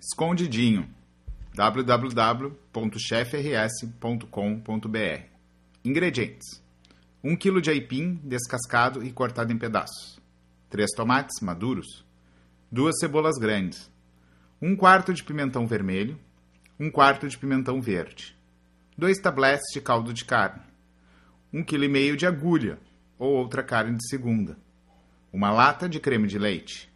Escondidinho. www.chefrs.com.br Ingredientes. 1 kg de aipim descascado e cortado em pedaços. 3 tomates maduros. 2 cebolas grandes. 1 quarto de pimentão vermelho. 1 quarto de pimentão verde. 2 tabletes de caldo de carne. 1,5 kg de agulha ou outra carne de segunda. Uma lata de creme de leite.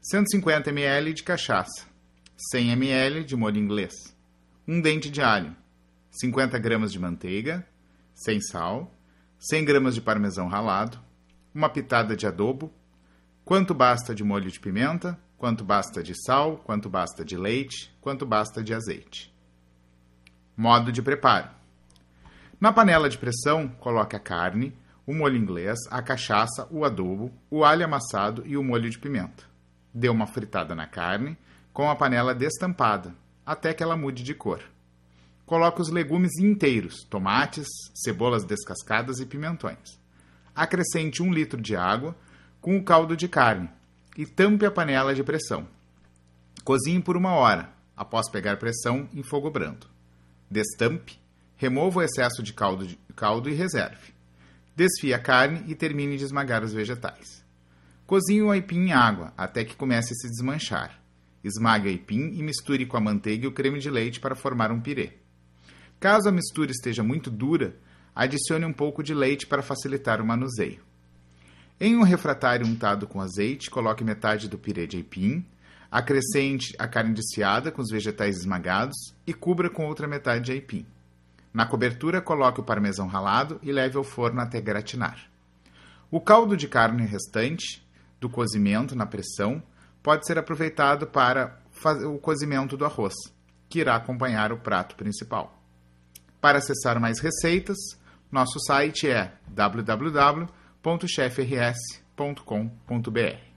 150 ml de cachaça 100 ml de molho inglês, um dente de alho, 50 gramas de manteiga, sem sal, 100 gramas de parmesão ralado, uma pitada de adobo, quanto basta de molho de pimenta, quanto basta de sal, quanto basta de leite, quanto basta de azeite. Modo de preparo. Na panela de pressão, coloque a carne, o molho inglês, a cachaça, o adobo, o alho amassado e o molho de pimenta. Dê uma fritada na carne, com a panela destampada, até que ela mude de cor. Coloque os legumes inteiros, tomates, cebolas descascadas e pimentões. Acrescente um litro de água com o caldo de carne e tampe a panela de pressão. Cozinhe por uma hora, após pegar pressão em fogo brando. Destampe, remova o excesso de caldo, de caldo e reserve. Desfie a carne e termine de esmagar os vegetais. Cozinhe o aipim em água até que comece a se desmanchar. Esmague a aipim e misture com a manteiga e o creme de leite para formar um pirê. Caso a mistura esteja muito dura, adicione um pouco de leite para facilitar o manuseio. Em um refratário untado com azeite, coloque metade do pirê de aipim, acrescente a carne desfiada com os vegetais esmagados e cubra com outra metade de aipim. Na cobertura, coloque o parmesão ralado e leve ao forno até gratinar. O caldo de carne restante do cozimento na pressão pode ser aproveitado para o cozimento do arroz, que irá acompanhar o prato principal. Para acessar mais receitas, nosso site é www.chefrs.com.br.